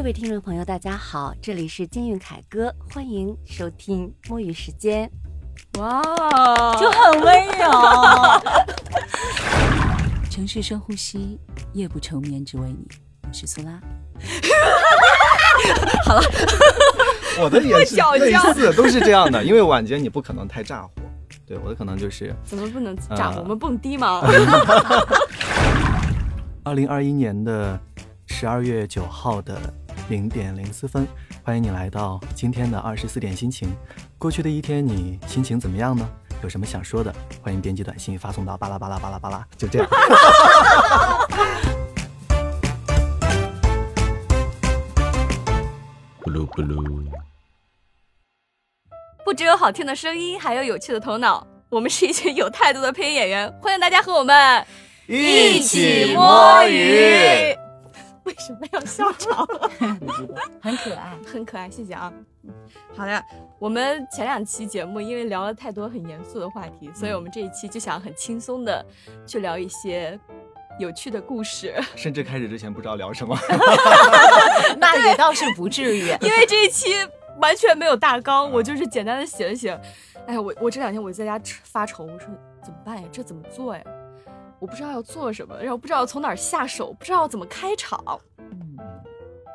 各位听众朋友，大家好，这里是金韵凯歌，欢迎收听摸鱼时间。哇，就很温柔。城市深呼吸，夜不成眠，只为你。我是苏拉。好了，我的也是类似，都是这样的。因为晚间你不可能太炸火，对我的可能就是怎么不能炸？我们蹦迪吗？二零二一年的十二月九号的零点零四分，欢迎你来到今天的二十四点心情。过去的一天你心情怎么样呢？有什么想说的？欢迎编辑短信发送到巴拉巴拉巴拉巴拉，就这样。不噜不噜，不只有好听的声音，还有有趣的头脑。我们是一群有态度的配音演员，欢迎大家和我们一起摸鱼。为什么要笑场？很可爱，很可爱，谢谢啊。好的，我们前两期节目因为聊了太多很严肃的话题，所以我们这一期就想很轻松的去聊一些有趣的故事。甚至开始之前不知道聊什么，那也倒是不至于，因为这一期完全没有大纲，我就是简单的写了写。哎呀，我我这两天我在家发愁，我说怎么办呀？这怎么做呀？我不知道要做什么，然后不知道从哪儿下手，不知道怎么开场。嗯，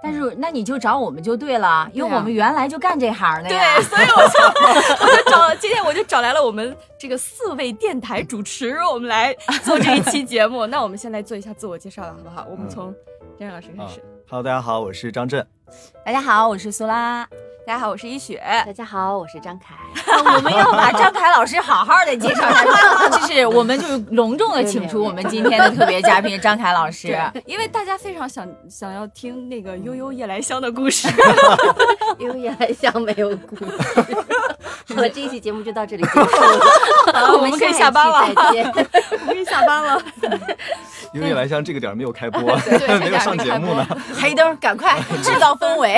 但是那你就找我们就对了，因为我们原来就干这行的呀。对，所以我就我就找今天我就找来了我们这个四位电台主持，我们来做这一期节目。那我们先来做一下自我介绍了，好不好？我们从张老师开始。Hello，大家好，我是张震。大家好，我是苏拉。大家好，我是一雪。大家好，我是张凯。我们要把张凯老师好好的介绍一下，就是我们就是隆重的请出我们今天的特别嘉宾张凯老师，因为大家非常想想要听那个悠悠夜来香的故事。悠悠夜来香没有故事。好了，这一期节目就到这里结束了，我们可以下班了。再见，可以下班了。悠悠夜来香这个点没有开播，没有上节目呢。黑灯，赶快制造氛围。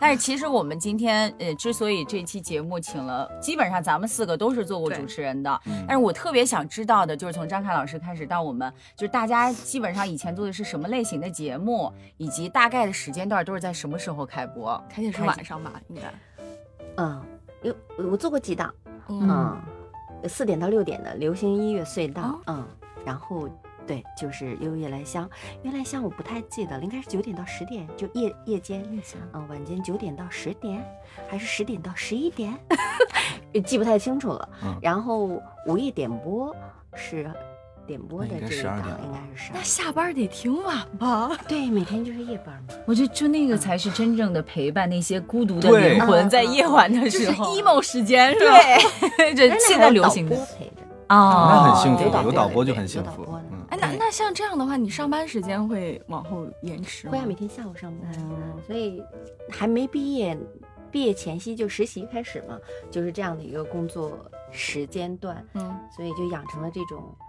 但是其实我们今天呃，之所以这期节目请了，基本上咱们四个都是做过主持人的。但是我特别想知道的就是从张凯老师开始到我们，就是大家基本上以前做的是什么类型的节目，以及大概的时间段都是在什么时候开播？开始是晚上吧，应该。嗯，有我做过几档，嗯，四点到六点的流行音乐隧道，嗯，然后。对，就是悠悠夜来香，夜来香我不太记得了，应该是九点到十点，就夜夜间，嗯，晚间九点到十点，还是十点到十一点，记不太清楚了。然后午夜点播是点播的这一档，应该是十二。那下班得挺晚吧？对，每天就是夜班嘛。我觉得就那个才是真正的陪伴那些孤独的灵魂，在夜晚的时候就是，emo 时间是吧？对，这现在流行的陪着哦，那很幸福，有导播就很幸福。哎，那那像这样的话，你上班时间会往后延迟吗？会啊，每天下午上班，所以还没毕业，毕业前夕就实习开始嘛，就是这样的一个工作时间段，嗯，所以就养成了这种，嗯。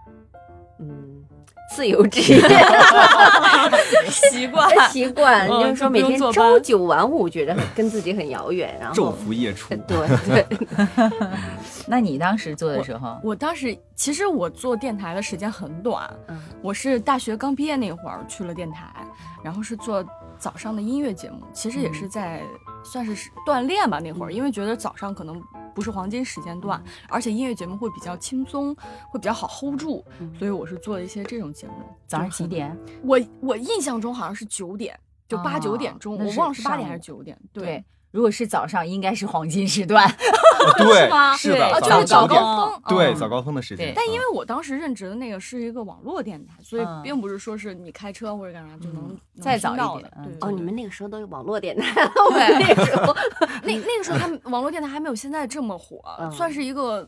自由职业。习惯。习惯，就是说每天朝九晚五，觉得跟自己很遥远，然后昼伏夜出。对 对。那你当时做的时候，我当时其实我做电台的时间很短，我是大学刚毕业那会儿去了电台，然后是做早上的音乐节目，其实也是在算是锻炼吧那会儿，因为觉得早上可能。不是黄金时间段，而且音乐节目会比较轻松，会比较好 hold 住，所以我是做了一些这种节目。早上几点？我我印象中好像是九点，就八九点钟，我忘了是八点还是九点。对。如果是早上，应该是黄金时段，对，是吗？是的，就是早高峰，对，早高峰的时间。但因为我当时任职的那个是一个网络电台，所以并不是说是你开车或者干啥就能再早一点。对，哦，你们那个时候都有网络电台，对，那个时候，那那个时候还网络电台还没有现在这么火，算是一个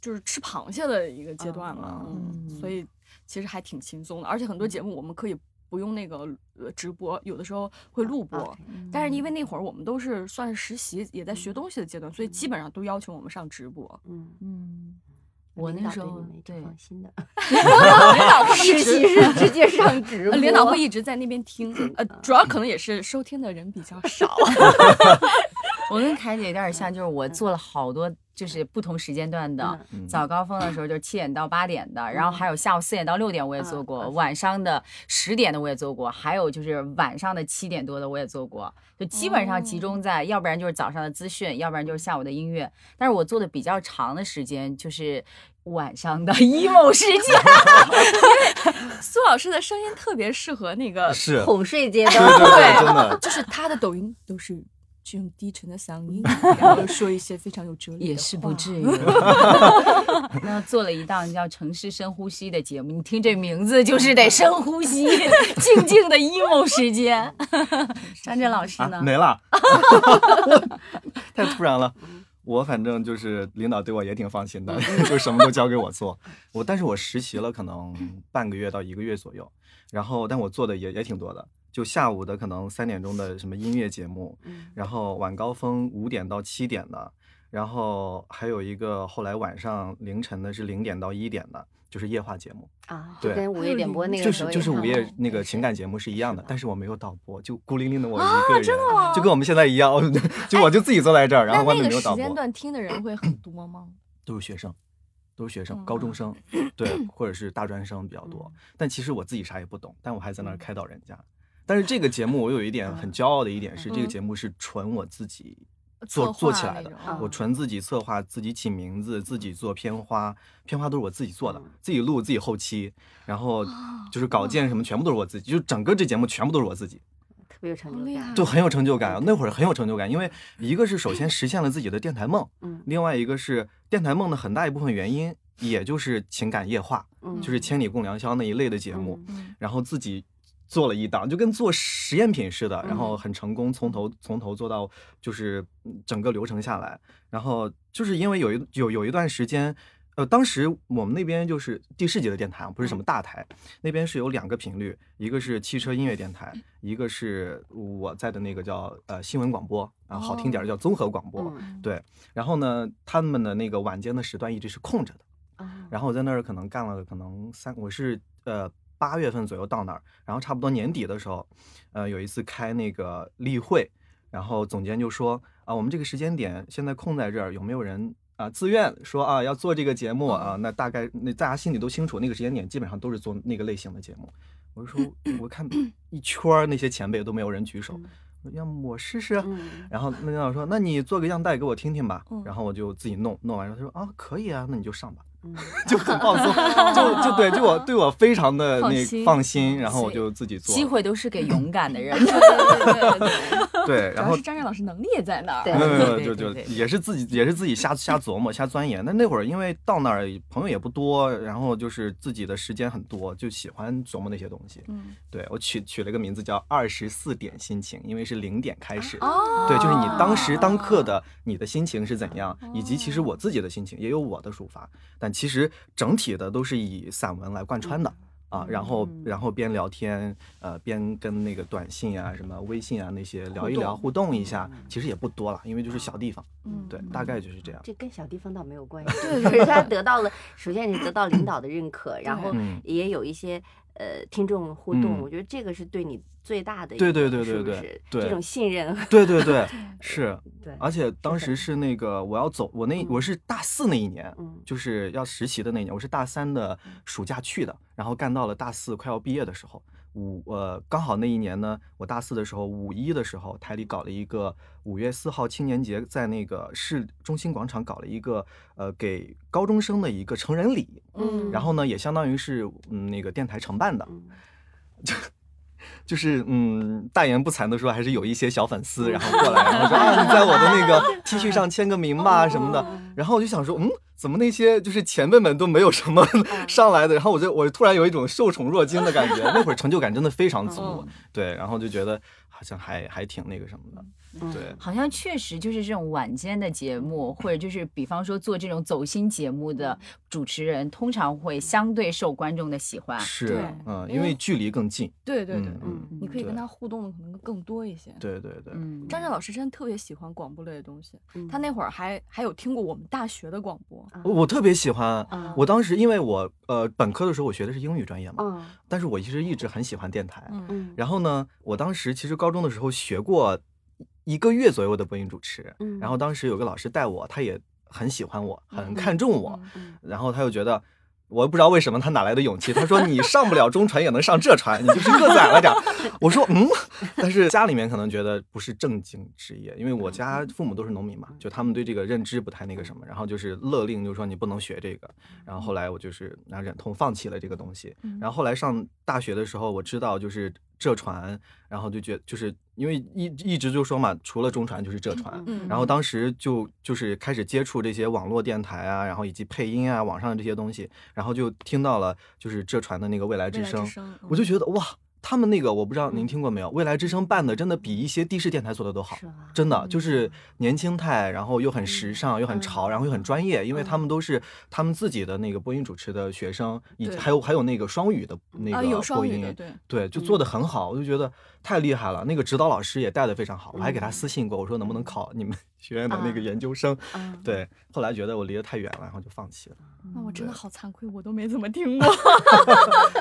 就是吃螃蟹的一个阶段了，嗯，所以其实还挺轻松的，而且很多节目我们可以。不用那个呃直播，有的时候会录播，但是因为那会儿我们都是算是实习，也在学东西的阶段，所以基本上都要求我们上直播。嗯。嗯，我那时候对放心的，领导他们实习是直接上直播，领导会一直在那边听，呃，主要可能也是收听的人比较少。我跟凯姐有点像，就是我做了好多。就是不同时间段的，早高峰的时候就是七点到八点的，然后还有下午四点到六点我也做过，晚上的十点的我也做过，还有就是晚上的七点多的我也做过，就基本上集中在，要不然就是早上的资讯，要不然就是下午的音乐。但是我做的比较长的时间就是晚上的 emo 时间。因为苏老师的声音特别适合那个是哄睡阶段，对，真的就是他的抖音都是。用低沉的嗓音，然后说一些非常有哲理也是不至于。那做了一档叫《城市深呼吸》的节目，你听这名字就是得深呼吸，静静的 emo 时间。张震老师呢？没了，太突然了。我反正就是领导对我也挺放心的，就什么都交给我做。我但是我实习了可能半个月到一个月左右，然后但我做的也也挺多的。就下午的可能三点钟的什么音乐节目，然后晚高峰五点到七点的，然后还有一个后来晚上凌晨的是零点到一点的，就是夜话节目啊，对跟午夜点播那个就是就是午夜那个情感节目是一样的，但是我没有导播，就孤零零的我一个人，真的吗？就跟我们现在一样，就我就自己坐在这儿，然后外面没有导播。时间段听的人会很多吗？都是学生，都是学生，高中生，对，或者是大专生比较多。但其实我自己啥也不懂，但我还在那儿开导人家。但是这个节目我有一点很骄傲的一点是，这个节目是纯我自己做做起来的，我纯自己策划、自己起名字、自己做片花，片花都是我自己做的，自己录、自己后期，然后就是稿件什么全部都是我自己，就整个这节目全部都是我自己，特别有成就感，就很有成就感。那会儿很有成就感，因为一个是首先实现了自己的电台梦，嗯，另外一个是电台梦的很大一部分原因，也就是情感夜话，嗯，就是千里共良宵那一类的节目，然后自己。做了一档，就跟做实验品似的，然后很成功，从头从头做到就是整个流程下来。然后就是因为有一有有一段时间，呃，当时我们那边就是地市级的电台，不是什么大台，那边是有两个频率，一个是汽车音乐电台，一个是我在的那个叫呃新闻广播，然后好听点的叫综合广播。对，然后呢，他们的那个晚间的时段一直是空着的。然后我在那儿可能干了可能三，我是呃。八月份左右到那儿，然后差不多年底的时候，呃，有一次开那个例会，然后总监就说啊，我们这个时间点现在空在这儿，有没有人啊自愿说啊要做这个节目啊？那大概那大家心里都清楚，那个时间点基本上都是做那个类型的节目。我就说，我看一圈那些前辈都没有人举手，要么我试试。然后那领导说，那你做个样带给我听听吧。然后我就自己弄，弄完之后他说啊可以啊，那你就上吧。就很放松，就 就对，就我对我非常的那放心，然后我就自己做。机会都是给勇敢的人。对，然后张震老师能力也在那儿。没有没有，就就也是自己也是自己瞎瞎琢磨瞎钻研。那那会儿因为到那儿朋友也不多，然后就是自己的时间很多，就喜欢琢磨那些东西。嗯，对我取取了个名字叫二十四点心情，因为是零点开始。哦，对，就是你当时当刻的你的心情是怎样，以及其实我自己的心情也有我的抒发，但。其实整体的都是以散文来贯穿的啊，然后然后边聊天，呃，边跟那个短信啊、什么微信啊那些聊一聊，互动一下，其实也不多了，因为就是小地方，嗯，对，大概就是这样。这跟小地方倒没有关系，对，是他得到了，首先你得到领导的认可，然后也有一些。呃，听众互动，我觉得这个是对你最大的对对对对对这种信任，对对对 是，对，而且当时是那个我要走，我那我是大四那一年，就是要实习的那年，我是大三的暑假去的，然后干到了大四快要毕业的时候。五呃，刚好那一年呢，我大四的时候，五一的时候，台里搞了一个五月四号青年节，在那个市中心广场搞了一个呃给高中生的一个成人礼，嗯，然后呢，也相当于是嗯那个电台承办的，就 就是嗯大言不惭的说，还是有一些小粉丝然后过来，然后说啊你在我的那个 T 恤上签个名吧什么的，然后我就想说嗯。怎么那些就是前辈们都没有什么 上来的，然后我就我突然有一种受宠若惊的感觉，那会儿成就感真的非常足，对，然后就觉得好像还还挺那个什么的。对，好像确实就是这种晚间的节目，或者就是比方说做这种走心节目的主持人，通常会相对受观众的喜欢。是，嗯，因为距离更近。对对对，嗯，你可以跟他互动的可能更多一些。对对对，嗯，张震老师真的特别喜欢广播类的东西，他那会儿还还有听过我们大学的广播。我特别喜欢，我当时因为我呃本科的时候我学的是英语专业嘛，但是我其实一直很喜欢电台。嗯，然后呢，我当时其实高中的时候学过。一个月左右的播音主持。嗯，然后当时有个老师带我，他也很喜欢我，很看重我，然后他又觉得。我也不知道为什么他哪来的勇气。他说：“你上不了中传也能上浙传，你就是个子矮了点。” 我说：“嗯。”但是家里面可能觉得不是正经职业，因为我家父母都是农民嘛，就他们对这个认知不太那个什么，然后就是勒令，就是说你不能学这个。然后后来我就是那忍痛放弃了这个东西。然后后来上大学的时候，我知道就是浙传，然后就觉就是。因为一一直就说嘛，除了中传就是浙传，然后当时就就是开始接触这些网络电台啊，然后以及配音啊，网上的这些东西，然后就听到了就是浙传的那个未来之声，我就觉得哇。他们那个我不知道您听过没有，未来之声办的真的比一些地市电台做的都好，真的就是年轻态，然后又很时尚，又很潮，然后又很专业，因为他们都是他们自己的那个播音主持的学生，以及还有还有那个双语的那个播音，对。对，就做的很好，我就觉得太厉害了。那个指导老师也带的非常好，我还给他私信过，我说能不能考你们。学院的那个研究生，对，后来觉得我离得太远了，然后就放弃了。那我真的好惭愧，我都没怎么听过。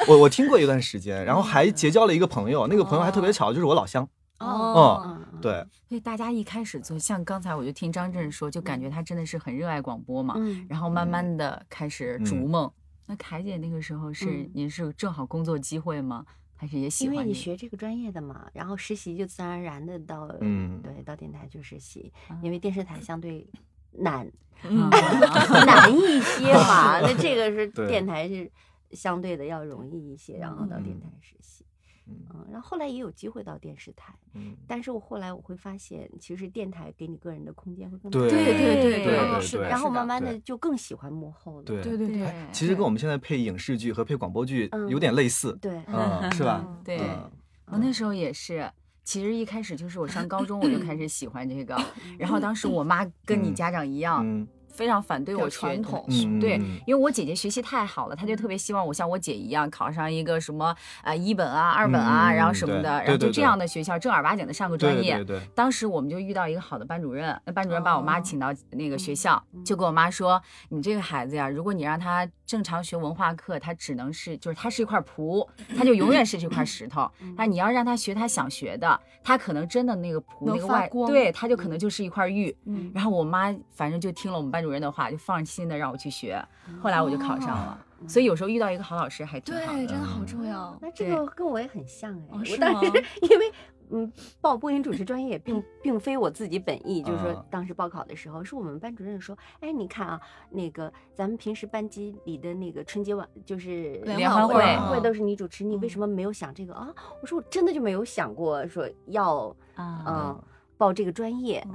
我我听过一段时间，然后还结交了一个朋友，那个朋友还特别巧，就是我老乡。哦，嗯，对。所以大家一开始就，像刚才我就听张震说，就感觉他真的是很热爱广播嘛。嗯。然后慢慢的开始逐梦。那凯姐那个时候是您是正好工作机会吗？还是也喜欢，因为你学这个专业的嘛，然后实习就自然而然的到，嗯，对，到电台去实习，因为电视台相对难，难一些嘛，那这个是电台是相对的要容易一些，然后到电台实习。嗯，然后后来也有机会到电视台，嗯，但是我后来我会发现，其实电台给你个人的空间会更对对对对，是的，然后慢慢的就更喜欢幕后了，对对对对，其实跟我们现在配影视剧和配广播剧有点类似，对，嗯，是吧？对，我那时候也是，其实一开始就是我上高中我就开始喜欢这个，然后当时我妈跟你家长一样。非常反对我传统，对，因为我姐姐学习太好了，她就特别希望我像我姐一样考上一个什么啊一本啊二本啊，然后什么的，然后就这样的学校正儿八经的上个专业。当时我们就遇到一个好的班主任，那班主任把我妈请到那个学校，就跟我妈说：“你这个孩子呀，如果你让他正常学文化课，他只能是就是他是一块璞，他就永远是这块石头。那你要让他学他想学的，他可能真的那个璞那个外，对，他就可能就是一块玉。然后我妈反正就听了我们班主任的话，就放心的让我去学。后来我就考上了。所以有时候遇到一个好老师还挺好，对，真的好重要。那这个跟我也很像哎，我当时 因为嗯报播音主持专业，并并非我自己本意，就是说当时报考的时候，是我们班主任说，哎，你看啊，那个咱们平时班级里的那个春节晚就是联欢会会都是你主持，你为什么没有想这个啊？我说我真的就没有想过说要嗯报这个专业。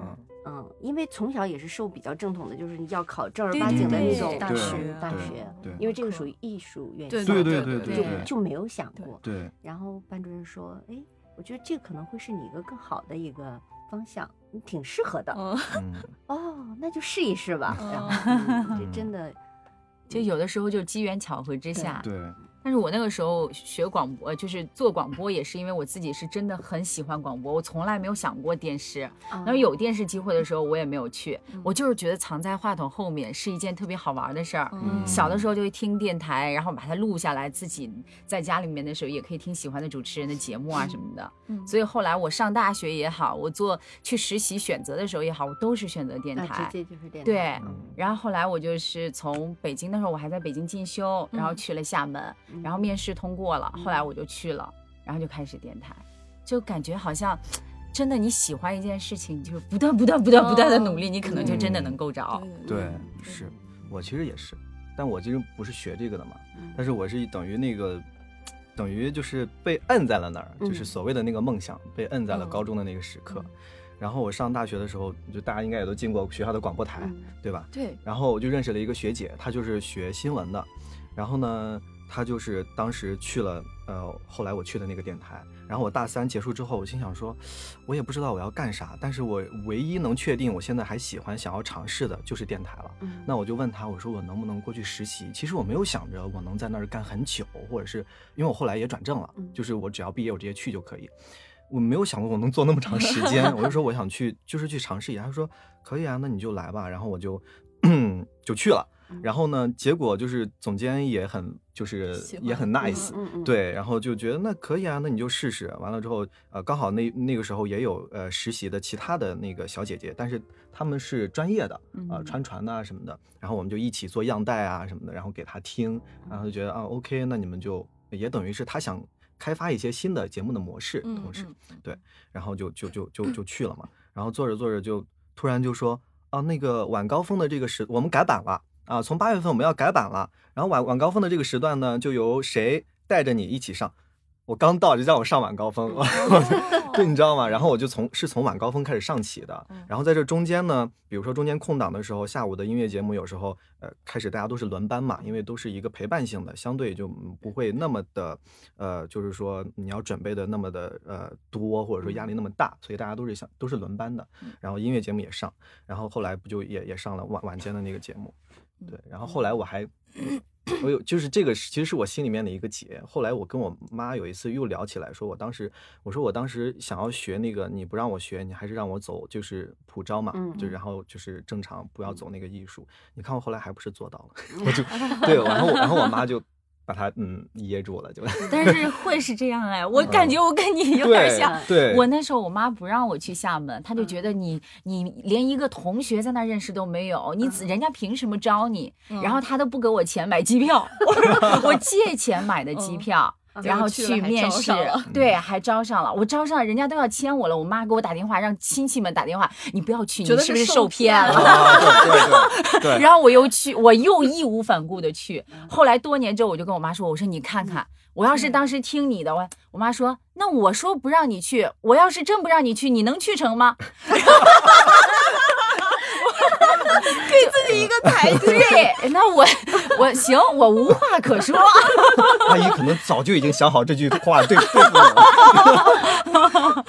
嗯，因为从小也是受比较正统的，就是你要考正儿八经的那种大学，大学，因为这个属于艺术院校，对对对对，就就没有想过。对。然后班主任说：“哎，我觉得这可能会是你一个更好的一个方向，你挺适合的。”嗯。哦，那就试一试吧。然后这真的，就有的时候就机缘巧合之下。对。但是我那个时候学广播，就是做广播，也是因为我自己是真的很喜欢广播，我从来没有想过电视。然后有电视机会的时候，我也没有去。我就是觉得藏在话筒后面是一件特别好玩的事儿。小的时候就会听电台，然后把它录下来，自己在家里面的时候也可以听喜欢的主持人的节目啊什么的。所以后来我上大学也好，我做去实习选择的时候也好，我都是选择电台。直接就是电台。对。然后后来我就是从北京那时候，我还在北京进修，然后去了厦门。然后面试通过了，后来我就去了，然后就开始电台，就感觉好像真的你喜欢一件事情，就是不断不断不断不断的努力，你可能就真的能够着。对，是我其实也是，但我其实不是学这个的嘛，但是我是等于那个，等于就是被摁在了那儿，就是所谓的那个梦想被摁在了高中的那个时刻。然后我上大学的时候，就大家应该也都进过学校的广播台，对吧？对。然后我就认识了一个学姐，她就是学新闻的，然后呢。他就是当时去了，呃，后来我去的那个电台。然后我大三结束之后，我心想说，我也不知道我要干啥，但是我唯一能确定我现在还喜欢、想要尝试的就是电台了。那我就问他，我说我能不能过去实习？其实我没有想着我能在那儿干很久，或者是因为我后来也转正了，就是我只要毕业我直接去就可以。我没有想过我能做那么长时间，我就说我想去，就是去尝试一下。他说可以啊，那你就来吧。然后我就 就去了。然后呢，结果就是总监也很就是也很 nice，对，然后就觉得那可以啊，那你就试试。完了之后，呃，刚好那那个时候也有呃实习的其他的那个小姐姐，但是他们是专业的啊，穿船的啊什么的。然后我们就一起做样带啊什么的，然后给他听，然后就觉得啊 OK，那你们就也等于是他想开发一些新的节目的模式，同时对，然后就就就就就去了嘛。然后做着做着就突然就说。啊，那个晚高峰的这个时，我们改版了啊！从八月份我们要改版了，然后晚晚高峰的这个时段呢，就由谁带着你一起上？我刚到就叫我上晚高峰，对，你知道吗？然后我就从是从晚高峰开始上起的，然后在这中间呢，比如说中间空档的时候，下午的音乐节目有时候呃开始大家都是轮班嘛，因为都是一个陪伴性的，相对就不会那么的呃，就是说你要准备的那么的呃多，或者说压力那么大，所以大家都是想都是轮班的，然后音乐节目也上，然后后来不就也也上了晚晚间的那个节目，对，然后后来我还。我有，就是这个，其实是我心里面的一个结。后来我跟我妈有一次又聊起来，说我当时，我说我当时想要学那个，你不让我学，你还是让我走，就是普招嘛，就然后就是正常不要走那个艺术。你看我后来还不是做到了，我就对，然后然后我妈就。把它嗯噎住了，就。但是会是这样哎，我感觉我跟你有点像。对，我那时候我妈不让我去厦门，她就觉得你你连一个同学在那认识都没有，你人家凭什么招你？然后她都不给我钱买机票，我借钱买的机票。然后去面试，对，还招上了。我招上了，人家都要签我了。我妈给我打电话，让亲戚们打电话，你不要去，你是不是受骗了？对对对。然后我又去，我又义无反顾的去。后来多年之后，我就跟我妈说：“我说你看看，我要是当时听你的，我我妈说，那我说不让你去，我要是真不让你去，你能去成吗？” 给自己一个台阶，那我我行，我无话可说。阿姨可能早就已经想好这句话对 对付我。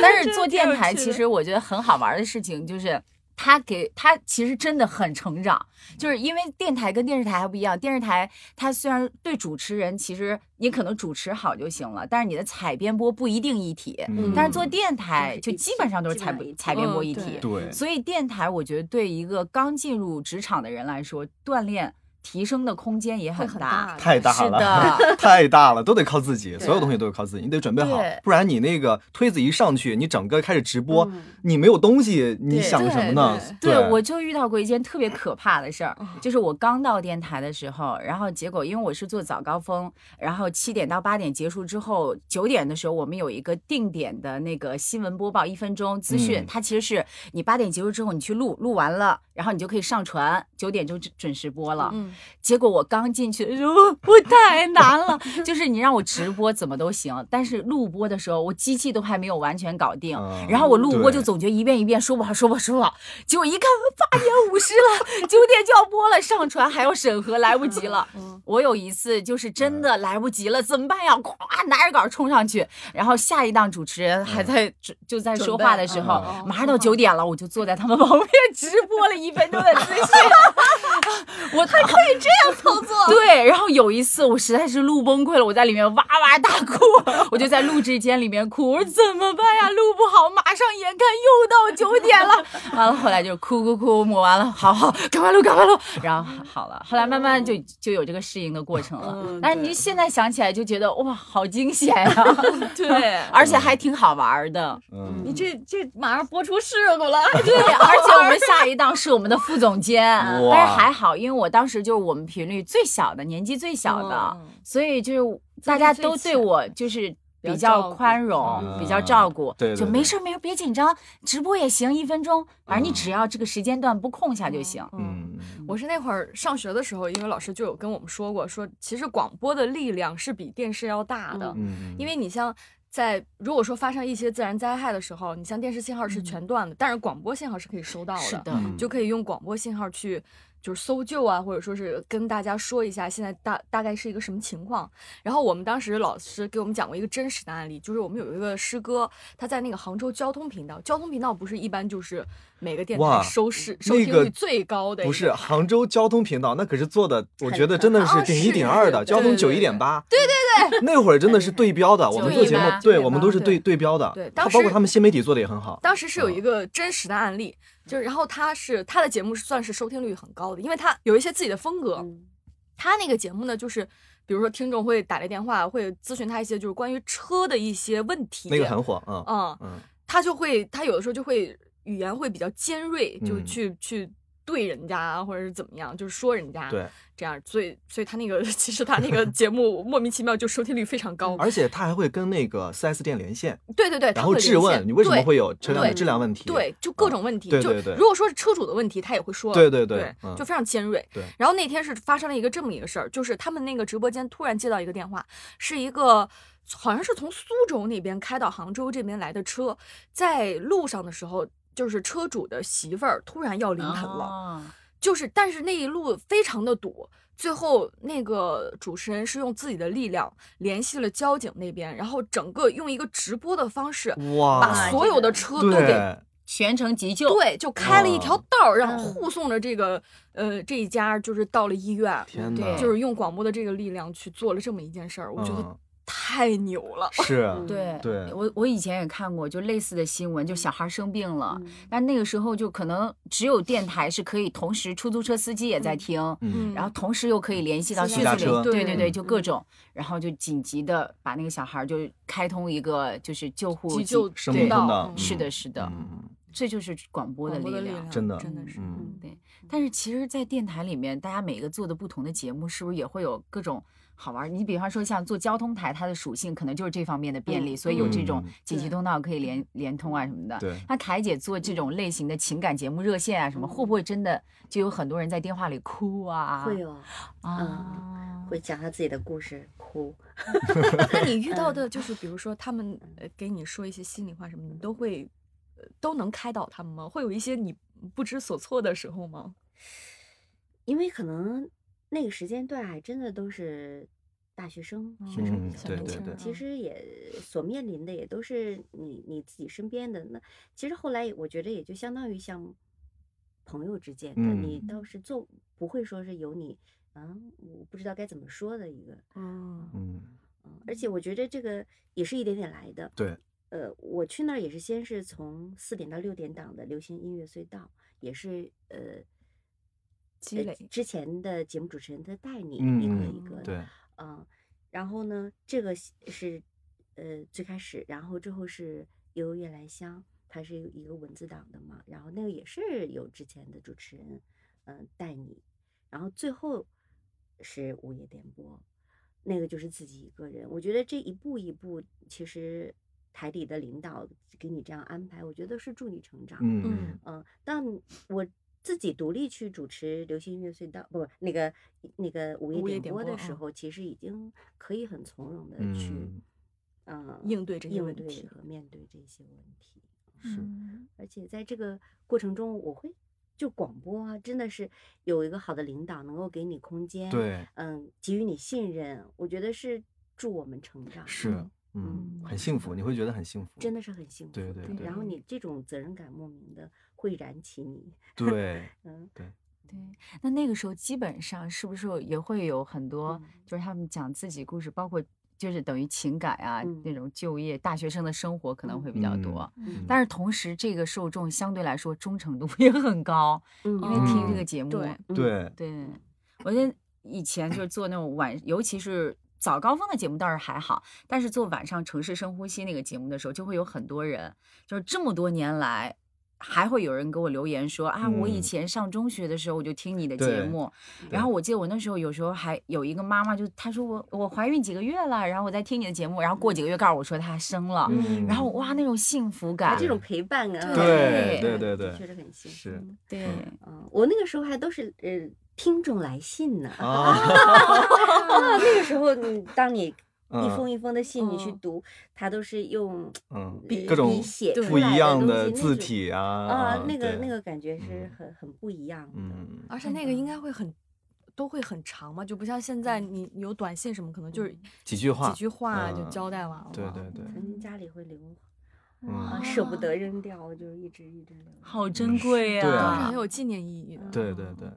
但是做电台，其实我觉得很好玩的事情就是。他给他其实真的很成长，就是因为电台跟电视台还不一样。电视台它虽然对主持人，其实你可能主持好就行了，但是你的采编播不一定一体。但是做电台就基本上都是采采编播一体。对，所以电台我觉得对一个刚进入职场的人来说，锻炼。提升的空间也很大，太大了，太大了，都得靠自己，所有东西都得靠自己，你得准备好，不然你那个推子一上去，你整个开始直播，你没有东西，你想什么呢？对，我就遇到过一件特别可怕的事儿，就是我刚到电台的时候，然后结果因为我是做早高峰，然后七点到八点结束之后，九点的时候我们有一个定点的那个新闻播报，一分钟资讯，它其实是你八点结束之后你去录，录完了，然后你就可以上传，九点就准时播了。结果我刚进去的时候，我太难了。就是你让我直播怎么都行，但是录播的时候，我机器都还没有完全搞定。然后我录播就总觉得一遍一遍说不好，说不好，说不好。结果一看八点五十了，九点就要播了，上传还要审核，来不及了。我有一次就是真的来不及了，怎么办呀？咵，拿着稿冲上去，然后下一档主持人还在就在说话的时候，马上到九点了，我就坐在他们 旁边直播了一分钟的资讯。我还可以这样操作，对。然后有一次我实在是录崩溃了，我在里面哇哇大哭，我就在录制间里面哭，我说怎么办呀？录不好，马上眼看又到九点了。完了后来就哭哭哭，抹完了，好好赶快录赶快录，然后好了。后来慢慢就就有这个适应的过程了。但是你现在想起来就觉得哇，好惊险呀！对，而且还挺好玩的。嗯，你这这马上播出事故了。对，而且我们下一档是我们的副总监，但是还好，因为我。当时就是我们频率最小的，年纪最小的，所以就是大家都对我就是比较宽容，比较照顾，就没事没事，别紧张，直播也行，一分钟，反正你只要这个时间段不空下就行。嗯，我是那会儿上学的时候，因为老师就有跟我们说过，说其实广播的力量是比电视要大的，因为你像在如果说发生一些自然灾害的时候，你像电视信号是全断的，但是广播信号是可以收到的，是的，就可以用广播信号去。就是搜救啊，或者说是跟大家说一下现在大大概是一个什么情况。然后我们当时老师给我们讲过一个真实的案例，就是我们有一个师哥，他在那个杭州交通频道，交通频道不是一般就是每个电台收视收听率最高的，不是杭州交通频道，那可是做的，我觉得真的是顶一顶二的，交通九一点八，对对对，那会儿真的是对标的，我们做节目，对我们都是对对标的，对，包括他们新媒体做的也很好。当时是有一个真实的案例。就是然后他是他的节目是算是收听率很高的，因为他有一些自己的风格。他那个节目呢，就是比如说听众会打来电话，会咨询他一些就是关于车的一些问题。那个很火，嗯嗯嗯，他就会他有的时候就会语言会比较尖锐，就去去。对人家或者是怎么样，就是说人家对这样，所以所以他那个 其实他那个 节目莫名其妙就收听率非常高，而且他还会跟那个四 S 店连线，对对对，然后质问你为什么会有车辆的质量问题，对，就各种问题，对对对，如果说是车主的问题，他也会说，对对对，就非常尖锐。对，然后那天是发生了一个这么一个事儿，就是他们那个直播间突然接到一个电话，是一个好像是从苏州那边开到杭州这边来的车，在路上的时候，就是车主的媳妇儿突然要临盆了。就是，但是那一路非常的堵，最后那个主持人是用自己的力量联系了交警那边，然后整个用一个直播的方式，哇，把所有的车都给全程急救，对，就开了一条道儿，让护送着这个呃这一家就是到了医院，天哪，就是用广播的这个力量去做了这么一件事儿，我觉得。太牛了，是，对，对我我以前也看过，就类似的新闻，就小孩生病了，但那个时候就可能只有电台是可以同时，出租车司机也在听，嗯，然后同时又可以联系到对对对，就各种，然后就紧急的把那个小孩就开通一个就是救护急救通道，是的，是的，这就是广播的力量，真的真的是，嗯，对。但是其实，在电台里面，大家每个做的不同的节目，是不是也会有各种？好玩，你比方说像做交通台，它的属性可能就是这方面的便利，所以有这种紧急通道可以连连通啊什么的。对，那凯姐做这种类型的情感节目热线啊什么，会不会真的就有很多人在电话里哭啊？会哦，啊，会讲他自己的故事哭。那你遇到的就是，比如说他们给你说一些心里话什么，你都会都能开导他们吗？会有一些你不知所措的时候吗？因为可能。那个时间段还真的都是大学生、学生，对对对，其实也所面临的也都是你你自己身边的。那其实后来我觉得也就相当于像朋友之间的，你倒是做不会说是有你啊，我不知道该怎么说的一个，嗯嗯嗯，而且我觉得这个也是一点点来的。对，呃，我去那儿也是先是从四点到六点档的流行音乐隧道，也是呃。积累之前的节目主持人在带你一个一个的，对，嗯，然后呢，这个是呃最开始，然后之后是悠悠夜来香，它是一个文字档的嘛，然后那个也是有之前的主持人嗯带你，然后最后是午夜点播，那个就是自己一个人。我觉得这一步一步，其实台里的领导给你这样安排，我觉得是助你成长。嗯嗯，但我。自己独立去主持流行音乐隧道，不不，那个那个午夜点播的时候，其实已经可以很从容的去，嗯，应对这些问题和面对这些问题。是，而且在这个过程中，我会就广播啊，真的是有一个好的领导能够给你空间，对，嗯，给予你信任，我觉得是助我们成长。是。嗯，很幸福，你会觉得很幸福，真的是很幸福。对对对。然后你这种责任感莫名的会燃起你。对，嗯，对对。那那个时候基本上是不是也会有很多，就是他们讲自己故事，包括就是等于情感啊那种就业大学生的生活可能会比较多。嗯。但是同时，这个受众相对来说忠诚度 也很高，因为听这个节目。对对对。我觉得以前就是做那种晚，尤其是。早高峰的节目倒是还好，但是做晚上城市深呼吸那个节目的时候，就会有很多人，就是这么多年来，还会有人给我留言说啊，我以前上中学的时候我就听你的节目，然后我记得我那时候有时候还有一个妈妈就她说我我怀孕几个月了，然后我在听你的节目，然后过几个月告诉我说她生了，然后哇那种幸福感，这种陪伴啊，对对对对，确实很幸福，是，对，嗯，我那个时候还都是呃。听众来信呢？啊，那个时候，你当你一封一封的信你去读，它都是用嗯笔各种写不一样的字体啊啊，那个那个感觉是很很不一样的。嗯，而且那个应该会很都会很长嘛，就不像现在你有短信什么，可能就是几句话几句话就交代完了。对对对。曾经家里会留 舍不得扔掉，就一直一直留。好珍贵啊，都是很有纪念意义的。对对对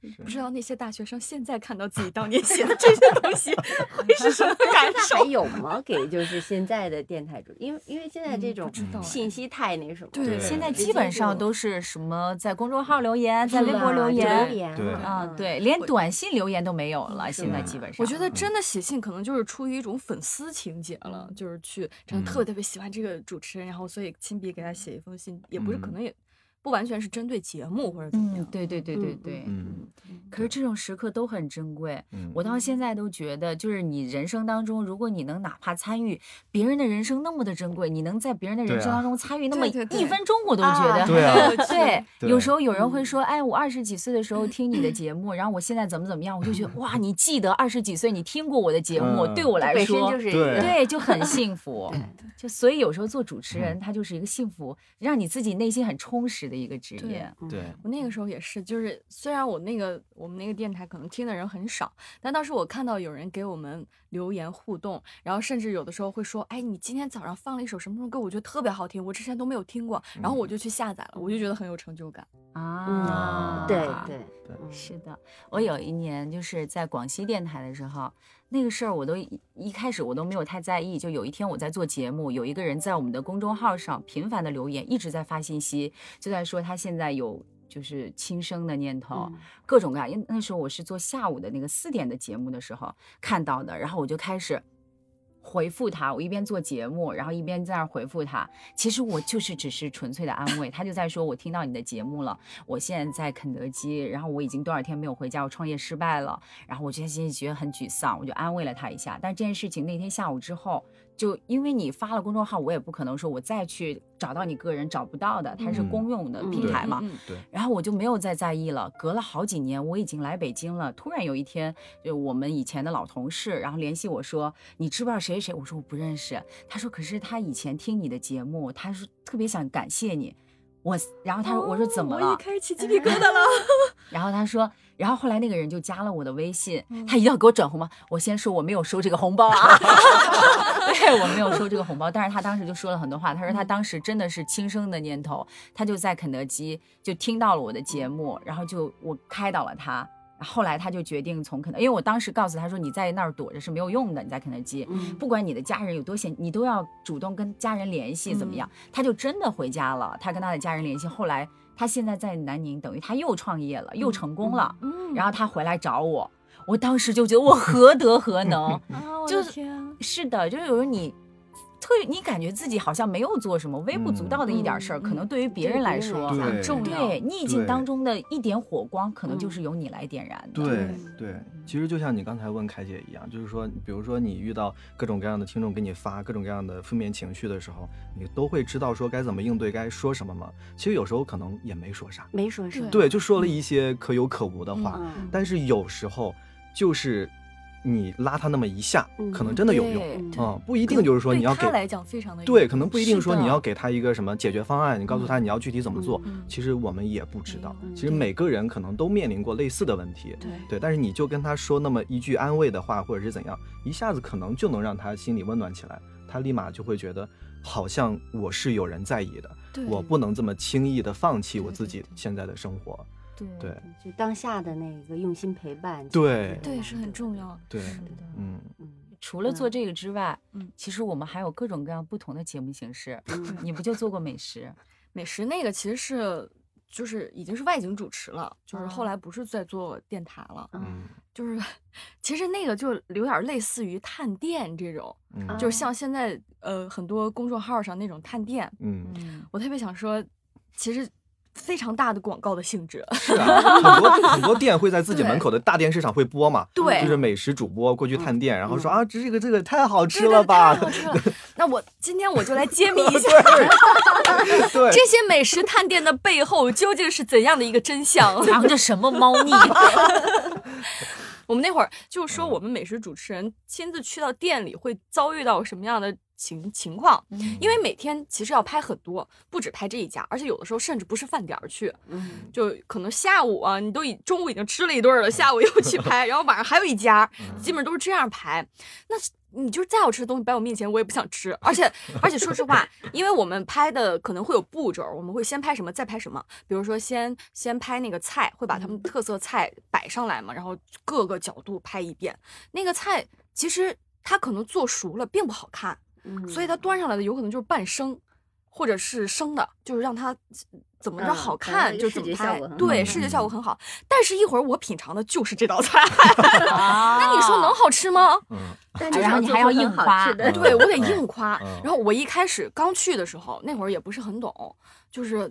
对，不知道那些大学生现在看到自己当年写的这些东西 会是什么感受？还有吗？给就是现在的电台主，因为因为现在这种信息太那什么，对，现在基本上都是什么在公众号留言，在微博留言，留言啊，对，连短信留言都没有了。现在基本上，我觉得真的写信可能就是出于一种粉丝情节了，就是去真的特别特别喜欢这个主持人，然后所以亲笔给他写一封信，也不是可能也。不完全是针对节目或者怎么样，对对对对对，嗯，可是这种时刻都很珍贵。我到现在都觉得，就是你人生当中，如果你能哪怕参与别人的人生那么的珍贵，你能在别人的人生当中参与那么一分钟，我都觉得对。对，有时候有人会说，哎，我二十几岁的时候听你的 节目，然后我现在怎么怎么样，我就觉得哇，你记得二十几岁你听过我的节目，对我来说对就很幸福。就所以有时候做主持人，他就是一个幸福，让你自己内心很充实的。一个职业，对我那个时候也是，就是虽然我那个我们那个电台可能听的人很少，但当时我看到有人给我们留言互动，然后甚至有的时候会说，哎，你今天早上放了一首什么什么歌，我觉得特别好听，我之前都没有听过，然后我就去下载了，我就觉得很有成就感。啊，对对对，是的，我有一年就是在广西电台的时候。那个事儿我都一开始我都没有太在意，就有一天我在做节目，有一个人在我们的公众号上频繁的留言，一直在发信息，就在说他现在有就是轻生的念头，各种各样。因为那时候我是做下午的那个四点的节目的时候看到的，然后我就开始。回复他，我一边做节目，然后一边在那儿回复他。其实我就是只是纯粹的安慰他，就在说我听到你的节目了，我现在在肯德基，然后我已经多少天没有回家，我创业失败了，然后我现在心里觉得很沮丧，我就安慰了他一下。但是这件事情那天下午之后。就因为你发了公众号，我也不可能说我再去找到你个人找不到的，它是公用的平台嘛。对。然后我就没有再在意了。隔了好几年，我已经来北京了。突然有一天，就我们以前的老同事，然后联系我说：“你知不知道谁谁谁？”我说：“我不认识。”他说：“可是他以前听你的节目，他是特别想感谢你。”我，然后他说：“我说怎么了？”我一开始起鸡皮疙瘩了。然后他说。然后后来那个人就加了我的微信，他一定要给我转红包。我先说我没有收这个红包啊，对我没有收这个红包。但是他当时就说了很多话，他说他当时真的是轻生的念头，他就在肯德基就听到了我的节目，然后就我开导了他。后来他就决定从肯德，因为我当时告诉他说你在那儿躲着是没有用的，你在肯德基，不管你的家人有多闲，你都要主动跟家人联系，怎么样？他就真的回家了，他跟他的家人联系。后来。他现在在南宁，等于他又创业了，又成功了。嗯，然后他回来找我，我当时就觉得我何德何能？就是是的，就是有时候你。特你感觉自己好像没有做什么微不足道的一点事儿，可能对于别人来说很重要。对逆境当中的一点火光，可能就是由你来点燃的。对对，其实就像你刚才问凯姐一样，就是说，比如说你遇到各种各样的听众给你发各种各样的负面情绪的时候，你都会知道说该怎么应对，该说什么吗？其实有时候可能也没说啥，没说啥，对，就说了一些可有可无的话。但是有时候就是。你拉他那么一下，可能真的有用啊，不一定就是说你要给他来讲非常的对，可能不一定说你要给他一个什么解决方案，你告诉他你要具体怎么做，其实我们也不知道。其实每个人可能都面临过类似的问题，对对，但是你就跟他说那么一句安慰的话，或者是怎样，一下子可能就能让他心里温暖起来，他立马就会觉得好像我是有人在意的，我不能这么轻易的放弃我自己现在的生活。对，就当下的那个用心陪伴，对对是很重要的。对，嗯嗯。除了做这个之外，嗯，其实我们还有各种各样不同的节目形式。你不就做过美食？美食那个其实是就是已经是外景主持了，就是后来不是在做电台了。嗯，就是其实那个就有点类似于探店这种，就是像现在呃很多公众号上那种探店。嗯，我特别想说，其实。非常大的广告的性质，是啊，很多很多店会在自己门口的大电视上会播嘛，对，就是美食主播过去探店，然后说啊，这个这个太好吃了吧，太好吃了。那我今天我就来揭秘一下，对，这些美食探店的背后究竟是怎样的一个真相，藏着什么猫腻？我们那会儿就说，我们美食主持人亲自去到店里会遭遇到什么样的？情情况，因为每天其实要拍很多，不止拍这一家，而且有的时候甚至不是饭点儿去，就可能下午啊，你都已中午已经吃了一顿了，下午又去拍，然后晚上还有一家，基本都是这样排。那你就是再好吃的东西摆我面前，我也不想吃。而且而且说实话，因为我们拍的可能会有步骤，我们会先拍什么，再拍什么。比如说先先拍那个菜，会把他们特色菜摆上来嘛，然后各个角度拍一遍。那个菜其实它可能做熟了并不好看，所以它端上来的有可能就是半生。或者是生的，就是让它怎么着好看就怎么拍，对，视觉效果很好。但是，一会儿我品尝的就是这道菜，那你说能好吃吗？但然 后你还要硬夸，对我得硬夸。然后我一开始刚去的时候，那会儿也不是很懂，就是。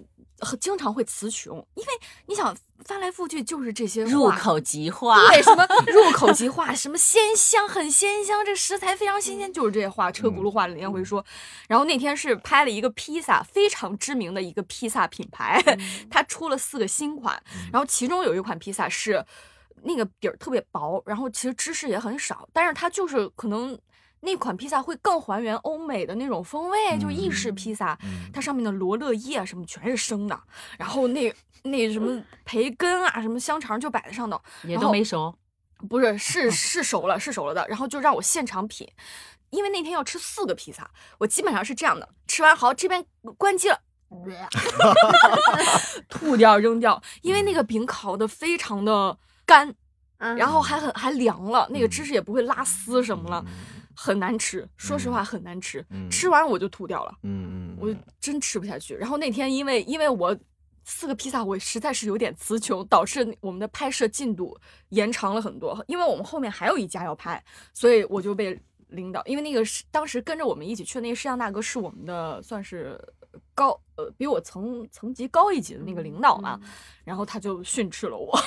经常会词穷，因为你想翻来覆去就是这些入口即化，对，什么 入口即化，什么鲜香，很鲜香，这食材非常新鲜，就是这些话，车轱辘话连回说。然后那天是拍了一个披萨，非常知名的一个披萨品牌，它出了四个新款，然后其中有一款披萨是那个底儿特别薄，然后其实芝士也很少，但是它就是可能。那款披萨会更还原欧美的那种风味，就意式披萨，它上面的罗勒叶啊什么全是生的，然后那那什么培根啊什么香肠就摆在上头，也都没熟，不是是是熟了是熟了的，然后就让我现场品，因为那天要吃四个披萨，我基本上是这样的，吃完好这边关机了，吐掉扔掉，因为那个饼烤的非常的干，然后还很还凉了，那个芝士也不会拉丝什么了。很难吃，说实话很难吃，吃完我就吐掉了，嗯嗯，我真吃不下去。然后那天因为因为我四个披萨我实在是有点词穷，导致我们的拍摄进度延长了很多。因为我们后面还有一家要拍，所以我就被领导，因为那个是当时跟着我们一起去的那个摄像大哥是我们的算是。高呃，比我层层级高一级的那个领导嘛，然后他就训斥了我，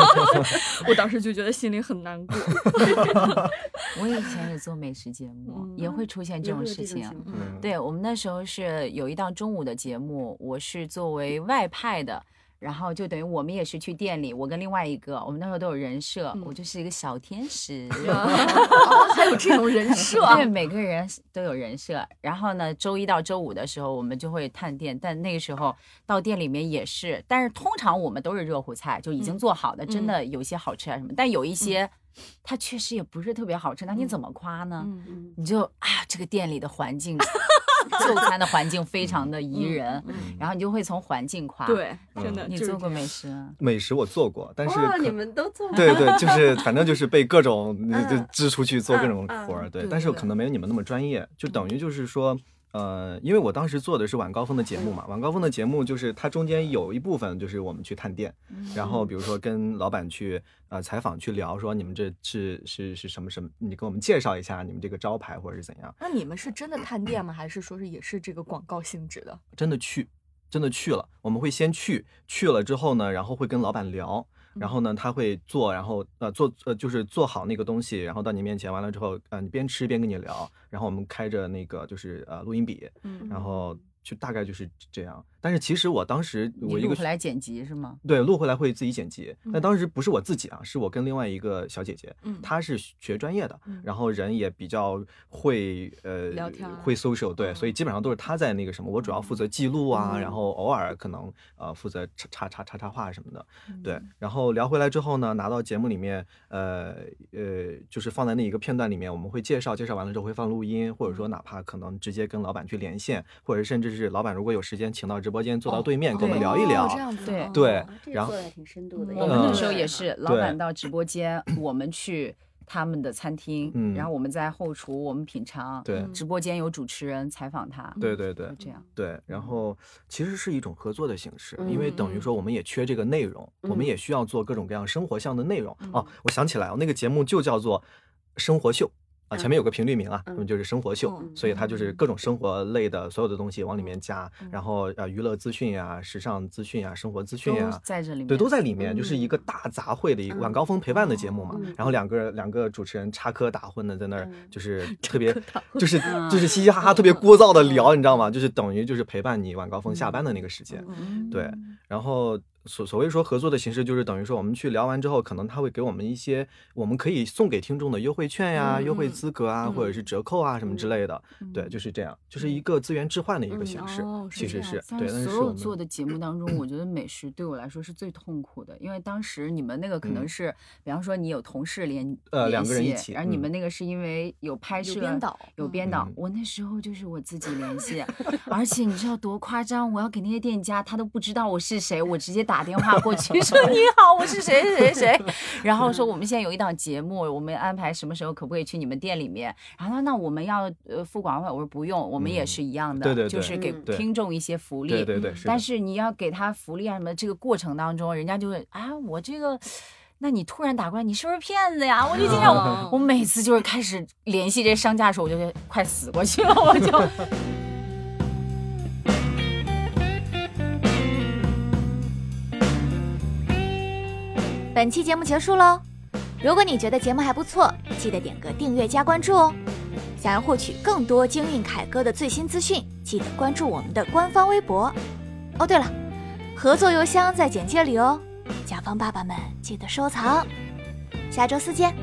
我当时就觉得心里很难过。我以前也做美食节目，也会出现这种事情。对我们那时候是有一档中午的节目，我是作为外派的。然后就等于我们也是去店里，我跟另外一个，我们那时候都有人设，我就是一个小天使，还有这种人设，对，每个人都有人设。然后呢，周一到周五的时候，我们就会探店，但那个时候到店里面也是，但是通常我们都是热乎菜，就已经做好的，真的有些好吃啊什么，但有一些。它确实也不是特别好吃，那你怎么夸呢？你就啊，这个店里的环境，就餐的环境非常的宜人，然后你就会从环境夸。对，真的。你做过美食？美食我做过，但是你们都做。对对，就是反正就是被各种就支出去做各种活儿，对，但是可能没有你们那么专业，就等于就是说。呃，因为我当时做的是晚高峰的节目嘛，晚高峰的节目就是它中间有一部分就是我们去探店，然后比如说跟老板去呃采访去聊，说你们这是是是什么什么，你给我们介绍一下你们这个招牌或者是怎样。那你们是真的探店吗？还是说是也是这个广告性质的？真的去，真的去了。我们会先去，去了之后呢，然后会跟老板聊。然后呢，他会做，然后呃做呃就是做好那个东西，然后到你面前，完了之后，呃你边吃边跟你聊，然后我们开着那个就是呃录音笔，嗯，然后。就大概就是这样，但是其实我当时我一个录回来剪辑是吗？对，录回来会自己剪辑。但当时不是我自己啊，是我跟另外一个小姐姐，嗯，她是学专业的，然后人也比较会呃聊天，会 social，对，所以基本上都是她在那个什么，我主要负责记录啊，然后偶尔可能呃负责插插插插话什么的，对。然后聊回来之后呢，拿到节目里面，呃呃，就是放在那一个片段里面，我们会介绍，介绍完了之后会放录音，或者说哪怕可能直接跟老板去连线，或者甚至。是老板，如果有时间，请到直播间坐到对面，跟我们聊一聊。这样子，对对，然后挺深度的。我们那时候也是，老板到直播间，我们去他们的餐厅，然后我们在后厨，我们品尝。对，直播间有主持人采访他。对对对，这样。对，然后其实是一种合作的形式，因为等于说我们也缺这个内容，我们也需要做各种各样生活向的内容。哦，我想起来了，那个节目就叫做《生活秀》。啊，前面有个频率名啊那，就是生活秀，所以它就是各种生活类的所有的东西往里面加，然后呃娱乐资讯呀、时尚资讯呀、生活资讯呀，在这里面，对，都在里面，就是一个大杂烩的一个晚高峰陪伴的节目嘛。然后两个两个主持人插科打诨的在那儿，就是特别，就是就是嘻嘻哈哈，特别聒噪的聊，你知道吗？就是等于就是陪伴你晚高峰下班的那个时间，对。然后所所谓说合作的形式，就是等于说我们去聊完之后，可能他会给我们一些我们可以送给听众的优惠券呀、优惠资格啊，或者是折扣啊什么之类的。对，就是这样，就是一个资源置换的一个形式。其实是对。所有做的节目当中，我觉得美食对我来说是最痛苦的，因为当时你们那个可能是，比方说你有同事联呃两个人一起，然后你们那个是因为有拍摄、有编导、有编导。我那时候就是我自己联系，而且你知道多夸张？我要给那些店家，他都不知道我是谁，我直接打电话过去。说你好，我是谁谁谁，然后说我们现在有一档节目，我们安排什么时候可不可以去你们店里面？然后那我们要呃付广告费，我说不用，我们也是一样的，对对，就是给听众一些福利，对对对。但是你要给他福利啊什么，这个过程当中，人家就会啊，我这个，那你突然打过来，你是不是骗子呀？我就经常，我每次就是开始联系这些商家的时候，我就快死过去了，我就。本期节目结束喽，如果你觉得节目还不错，记得点个订阅加关注哦。想要获取更多京韵凯歌的最新资讯，记得关注我们的官方微博。哦，对了，合作邮箱在简介里哦，甲方爸爸们记得收藏。下周四见。